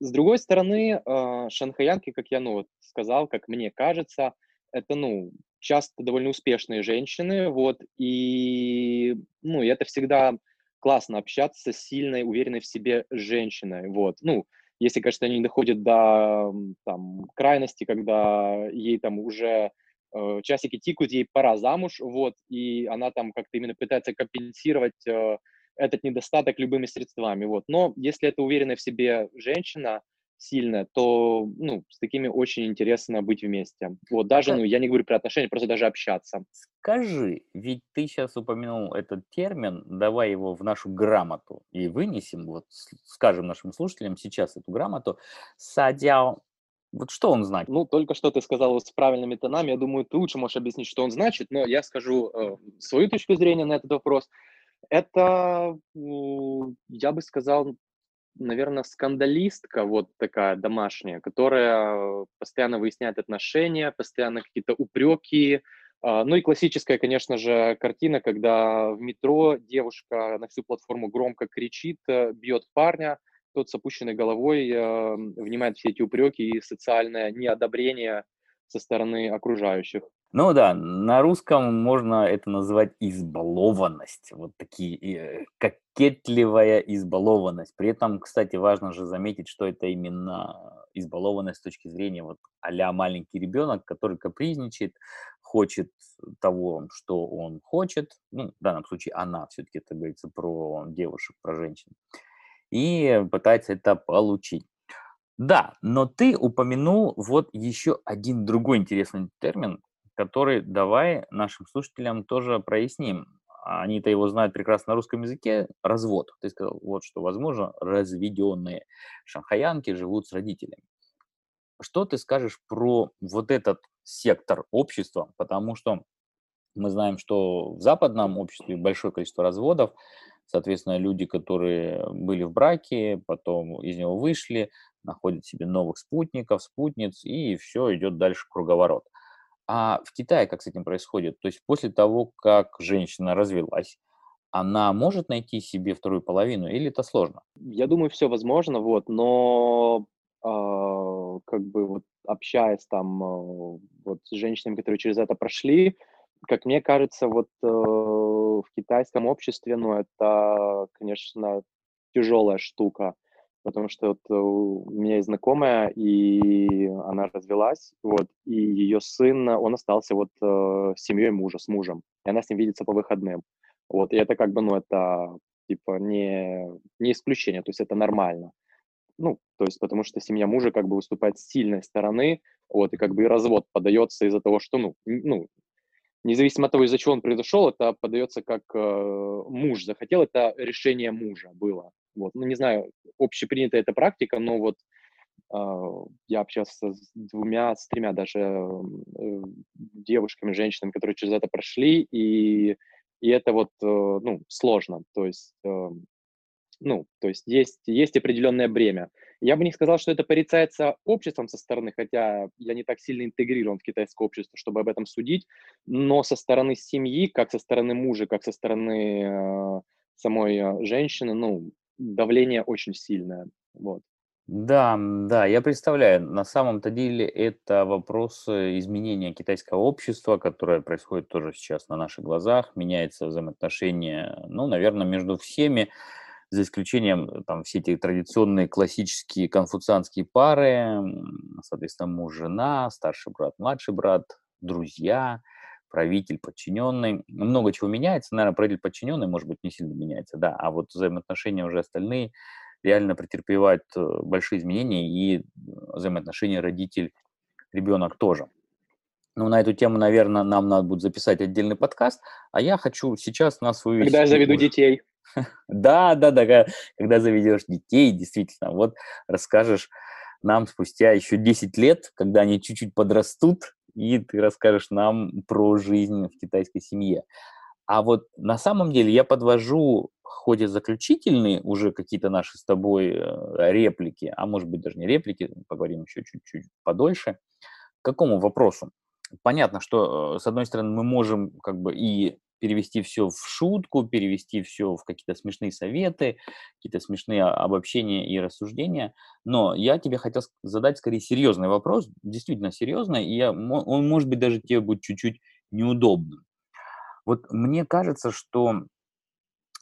С другой стороны, э, шанхаянки, как я, ну, вот сказал, как мне кажется, это, ну, часто довольно успешные женщины, вот, и, ну, и это всегда классно общаться с сильной, уверенной в себе женщиной, вот, ну, если, конечно, они не доходят до, там, крайности, когда ей там уже э, часики тикают, ей пора замуж, вот, и она там как-то именно пытается компенсировать э, этот недостаток любыми средствами, вот. Но если это уверенная в себе женщина, сильная, то, ну, с такими очень интересно быть вместе. Вот, даже, ну, я не говорю про отношения, просто даже общаться. Скажи, ведь ты сейчас упомянул этот термин, давай его в нашу грамоту и вынесем, вот, скажем нашим слушателям сейчас эту грамоту. Садяо, вот что он значит? Ну, только что ты сказал с правильными тонами, я думаю, ты лучше можешь объяснить, что он значит, но я скажу э, свою точку зрения на этот вопрос. Это, я бы сказал, наверное, скандалистка вот такая домашняя, которая постоянно выясняет отношения, постоянно какие-то упреки. А, ну и классическая, конечно же, картина, когда в метро девушка на всю платформу громко кричит, э, бьет парня, тот с опущенной головой э, внимает все эти упреки и социальное неодобрение со стороны окружающих. Ну да, на русском можно это назвать избалованность, вот такие, э, кокетливая избалованность. При этом, кстати, важно же заметить, что это именно избалованность с точки зрения вот а маленький ребенок, который капризничает, хочет того, что он хочет, ну, в данном случае она, все-таки это говорится про девушек, про женщин, и пытается это получить. Да, но ты упомянул вот еще один другой интересный термин, который давай нашим слушателям тоже проясним. Они-то его знают прекрасно на русском языке. Развод. Ты сказал, вот что, возможно, разведенные шанхаянки живут с родителями. Что ты скажешь про вот этот сектор общества? Потому что мы знаем, что в западном обществе большое количество разводов, соответственно, люди, которые были в браке, потом из него вышли, находят себе новых спутников, спутниц, и все идет дальше круговорот. А в Китае как с этим происходит? То есть после того, как женщина развелась, она может найти себе вторую половину или это сложно? Я думаю, все возможно, вот, но э, как бы вот общаясь там э, вот с женщинами, которые через это прошли, как мне кажется, вот э, в китайском обществе, ну, это, конечно, тяжелая штука потому что вот э, у меня есть знакомая, и она развелась, вот, и ее сын, он остался вот э, с семьей мужа, с мужем, и она с ним видится по выходным, вот, и это как бы, ну, это, типа, не, не исключение, то есть это нормально, ну, то есть потому что семья мужа как бы выступает с сильной стороны, вот, и как бы и развод подается из-за того, что, ну, ну, независимо от того, из-за чего он произошел, это подается как э, муж захотел, это решение мужа было. Вот. Ну, не знаю, общепринятая эта практика, но вот я общался с двумя, с тремя даже э, девушками, женщинами, которые через это прошли, и, и это вот, э, ну, сложно. То есть, эм, ну, то есть есть, есть определенное бремя. Я бы не сказал, что это порицается обществом со стороны, хотя я не так сильно интегрирован в китайское общество, чтобы об этом судить, но со стороны семьи, как со стороны мужа, как со стороны э, самой э, женщины, ну, давление очень сильное, вот. Да, да, я представляю. На самом-то деле это вопрос э, изменения китайского общества, которое происходит тоже сейчас на наших глазах. Меняется взаимоотношения, ну, наверное, между всеми за исключением э, там все эти традиционные классические конфуцианские пары, соответственно, муж, жена, старший брат, младший брат, друзья, правитель, подчиненный. Много чего меняется. Наверное, правитель, подчиненный, может быть, не сильно меняется, да. А вот взаимоотношения уже остальные реально претерпевают э, большие изменения, и взаимоотношения родитель-ребенок тоже. Ну, на эту тему, наверное, нам надо будет записать отдельный подкаст, а я хочу сейчас нас вывести... Когда я заведу детей. Да, да, да, когда заведешь детей, действительно, вот расскажешь нам спустя еще 10 лет, когда они чуть-чуть подрастут, и ты расскажешь нам про жизнь в китайской семье. А вот на самом деле я подвожу в ходе заключительные уже какие-то наши с тобой э, реплики, а может быть даже не реплики, поговорим еще чуть-чуть подольше, к какому вопросу? Понятно, что э, с одной стороны мы можем как бы и перевести все в шутку, перевести все в какие-то смешные советы, какие-то смешные обобщения и рассуждения. Но я тебе хотел задать скорее серьезный вопрос, действительно серьезный, и я, он, может быть, даже тебе будет чуть-чуть неудобным. Вот мне кажется, что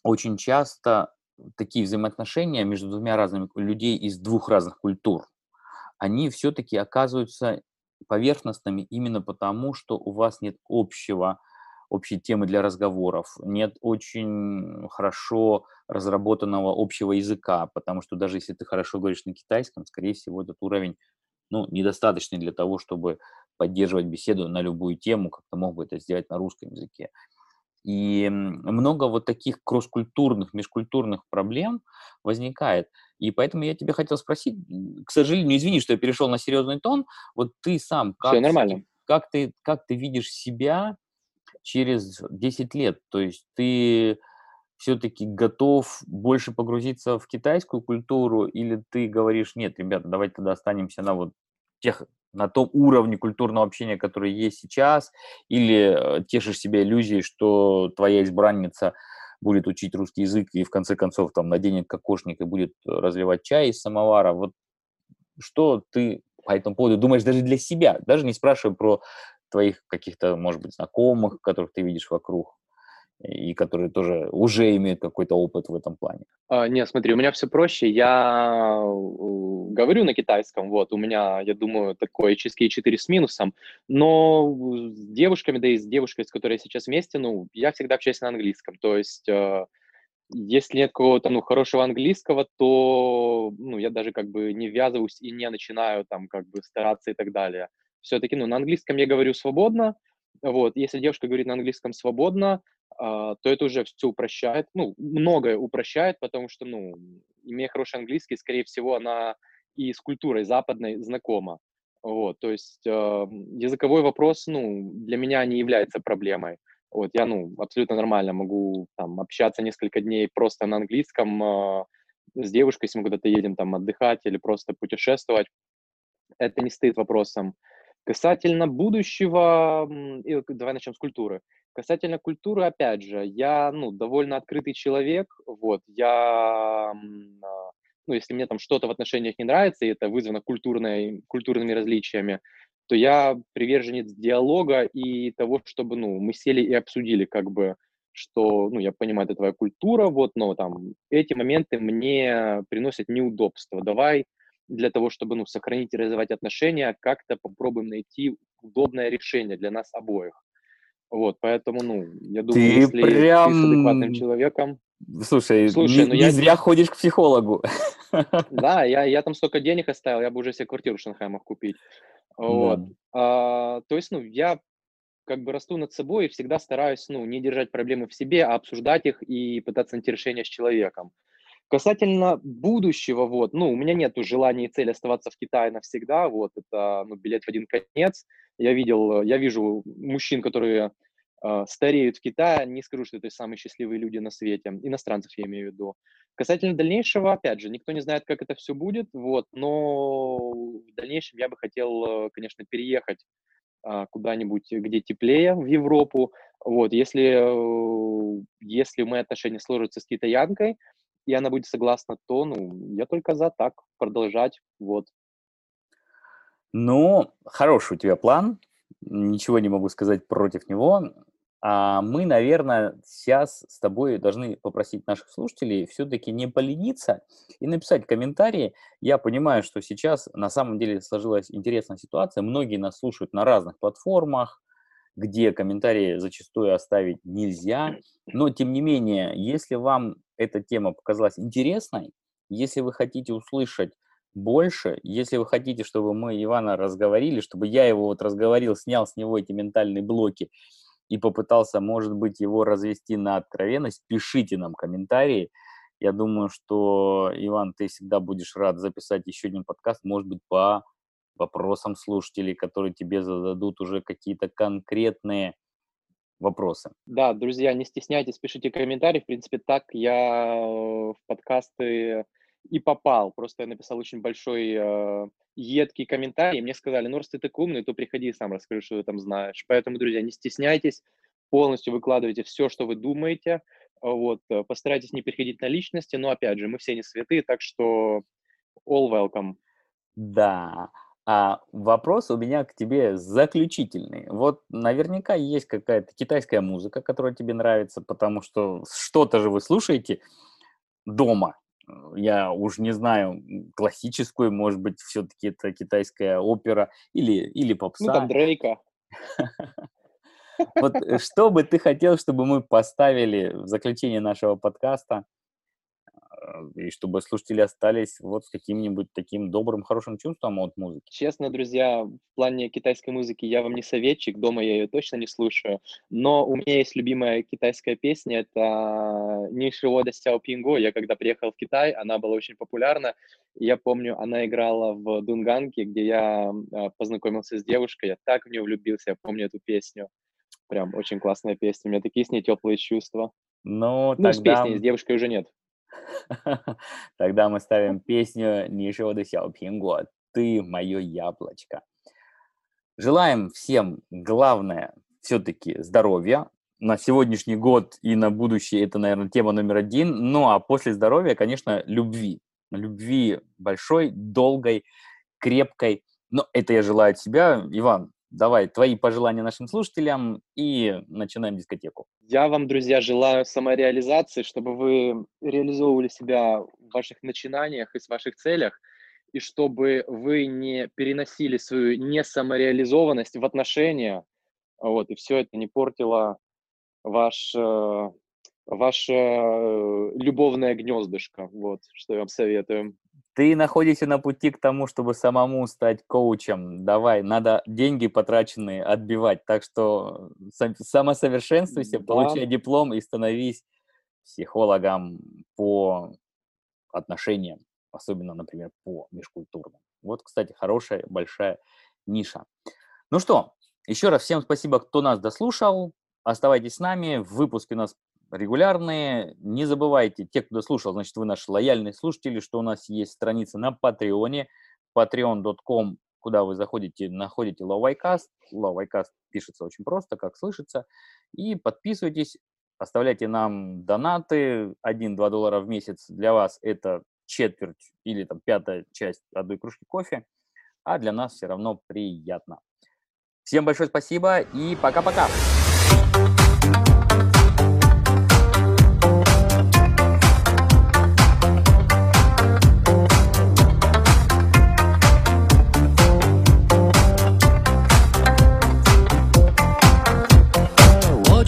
очень часто такие взаимоотношения между двумя разными людей из двух разных культур, они все-таки оказываются поверхностными именно потому, что у вас нет общего общей темы для разговоров, нет очень хорошо разработанного общего языка, потому что даже если ты хорошо говоришь на китайском, скорее всего, этот уровень ну, недостаточный для того, чтобы поддерживать беседу на любую тему, как ты мог бы это сделать на русском языке. И много вот таких кросс-культурных, межкультурных проблем возникает. И поэтому я тебе хотел спросить, к сожалению, извини, что я перешел на серьезный тон, вот ты сам, как, Все нормально. как, ты, как ты видишь себя через 10 лет. То есть ты все-таки готов больше погрузиться в китайскую культуру, или ты говоришь, нет, ребята, давайте тогда останемся на вот тех, на том уровне культурного общения, который есть сейчас, или э, тешишь себя иллюзией, что твоя избранница будет учить русский язык и в конце концов там наденет кокошник и будет разливать чай из самовара. Вот что ты по этому поводу думаешь даже для себя, даже не спрашивая про твоих каких-то, может быть, знакомых, которых ты видишь вокруг, и которые тоже уже имеют какой-то опыт в этом плане? А, нет, смотри, у меня все проще. Я говорю на китайском, вот, у меня, я думаю, такое чистые 4 с минусом, но с девушками, да и с девушкой, с которой я сейчас вместе, ну, я всегда общаюсь на английском, то есть... Э, если нет какого-то, ну, хорошего английского, то, ну, я даже как бы не ввязываюсь и не начинаю там как бы стараться и так далее все-таки, ну, на английском я говорю свободно, вот, если девушка говорит на английском свободно, а, то это уже все упрощает, ну, многое упрощает, потому что, ну, имея хороший английский, скорее всего, она и с культурой западной знакома, вот, то есть э, языковой вопрос, ну, для меня не является проблемой, вот, я, ну, абсолютно нормально могу, там, общаться несколько дней просто на английском э, с девушкой, если мы куда-то едем, там, отдыхать или просто путешествовать, это не стоит вопросом, Касательно будущего, давай начнем с культуры. Касательно культуры, опять же, я, ну, довольно открытый человек, вот, я, а, ну, если мне там что-то в отношениях не нравится, и это вызвано культурной, культурными различиями, то я приверженец диалога и того, чтобы, ну, мы сели и обсудили, как бы, что, ну, я понимаю, это твоя культура, вот, но там эти моменты мне приносят неудобства. Давай для того, чтобы ну, сохранить и развивать отношения, как-то попробуем найти удобное решение для нас обоих. Вот, поэтому, ну, я думаю, ты если прям... ты с адекватным человеком... Слушай, Слушай не, ну я... не зря ходишь к психологу. Да, я, я там столько денег оставил, я бы уже себе квартиру в Шанхае мог купить. Вот. Да. А, то есть, ну, я как бы расту над собой и всегда стараюсь, ну, не держать проблемы в себе, а обсуждать их и пытаться найти решение с человеком. Касательно будущего, вот, ну, у меня нет желания и цели оставаться в Китае навсегда, вот, это, ну, билет в один конец. Я видел, я вижу мужчин, которые э, стареют в Китае, не скажу, что это самые счастливые люди на свете, иностранцев я имею в виду. Касательно дальнейшего, опять же, никто не знает, как это все будет, вот, но в дальнейшем я бы хотел, конечно, переехать э, куда-нибудь, где теплее, в Европу, вот, если, э, если мои отношения сложатся с китаянкой, и она будет согласна, то, ну, я только за так продолжать, вот. Ну, хороший у тебя план, ничего не могу сказать против него. А мы, наверное, сейчас с тобой должны попросить наших слушателей все-таки не полениться и написать комментарии. Я понимаю, что сейчас на самом деле сложилась интересная ситуация. Многие нас слушают на разных платформах, где комментарии зачастую оставить нельзя. Но, тем не менее, если вам эта тема показалась интересной, если вы хотите услышать больше, если вы хотите, чтобы мы Ивана разговорили, чтобы я его вот разговорил, снял с него эти ментальные блоки и попытался, может быть, его развести на откровенность, пишите нам комментарии. Я думаю, что, Иван, ты всегда будешь рад записать еще один подкаст, может быть, по вопросам слушателей, которые тебе зададут уже какие-то конкретные вопросы. Да, друзья, не стесняйтесь, пишите комментарии. В принципе, так я в подкасты и попал. Просто я написал очень большой э, едкий комментарий, мне сказали, ну, раз ты так умный, то приходи и сам расскажи, что ты там знаешь. Поэтому, друзья, не стесняйтесь, полностью выкладывайте все, что вы думаете. Вот, э, постарайтесь не переходить на личности, но, опять же, мы все не святые, так что all welcome. Да, а вопрос у меня к тебе заключительный. Вот наверняка есть какая-то китайская музыка, которая тебе нравится, потому что что-то же вы слушаете дома. Я уж не знаю, классическую, может быть, все-таки это китайская опера или, или попса. Ну, там Дрейка. Вот э, что бы ты хотел, чтобы мы поставили в заключение нашего подкаста, и чтобы слушатели остались вот с каким-нибудь таким добрым, хорошим чувством от музыки. Честно, друзья, в плане китайской музыки я вам не советчик, дома я ее точно не слушаю, но у меня есть любимая китайская песня, это «Нишио да Сяо Пинго». Я когда приехал в Китай, она была очень популярна, я помню, она играла в Дунганке, где я а, познакомился с девушкой, я так в нее влюбился, я помню эту песню. Прям очень классная песня, у меня такие с ней теплые чувства. Ну, ну тогда... с песней, с девушкой уже нет. Тогда мы ставим песню «Не шоу сяо пингуа», «Ты мое яблочко». Желаем всем, главное, все-таки здоровья. На сегодняшний год и на будущее это, наверное, тема номер один. Ну, а после здоровья, конечно, любви. Любви большой, долгой, крепкой. Но это я желаю от себя. Иван, Давай, твои пожелания нашим слушателям и начинаем дискотеку. Я вам, друзья, желаю самореализации, чтобы вы реализовывали себя в ваших начинаниях и в ваших целях, и чтобы вы не переносили свою несамореализованность в отношения, вот, и все это не портило ваш, э, ваше э, любовное гнездышко, вот, что я вам советую. Ты находишься на пути к тому, чтобы самому стать коучем. Давай, надо деньги потраченные отбивать. Так что самосовершенствуйся, да. получай диплом и становись психологом по отношениям, особенно, например, по межкультурным. Вот, кстати, хорошая большая ниша. Ну что, еще раз всем спасибо, кто нас дослушал. Оставайтесь с нами. В выпуске у нас регулярные. Не забывайте, те, кто слушал, значит, вы наши лояльные слушатели, что у нас есть страница на Патреоне, patreon.com, куда вы заходите, находите Lowicast. Lowicast пишется очень просто, как слышится. И подписывайтесь, оставляйте нам донаты. 1-2 доллара в месяц для вас это четверть или там пятая часть одной кружки кофе, а для нас все равно приятно. Всем большое спасибо и пока-пока!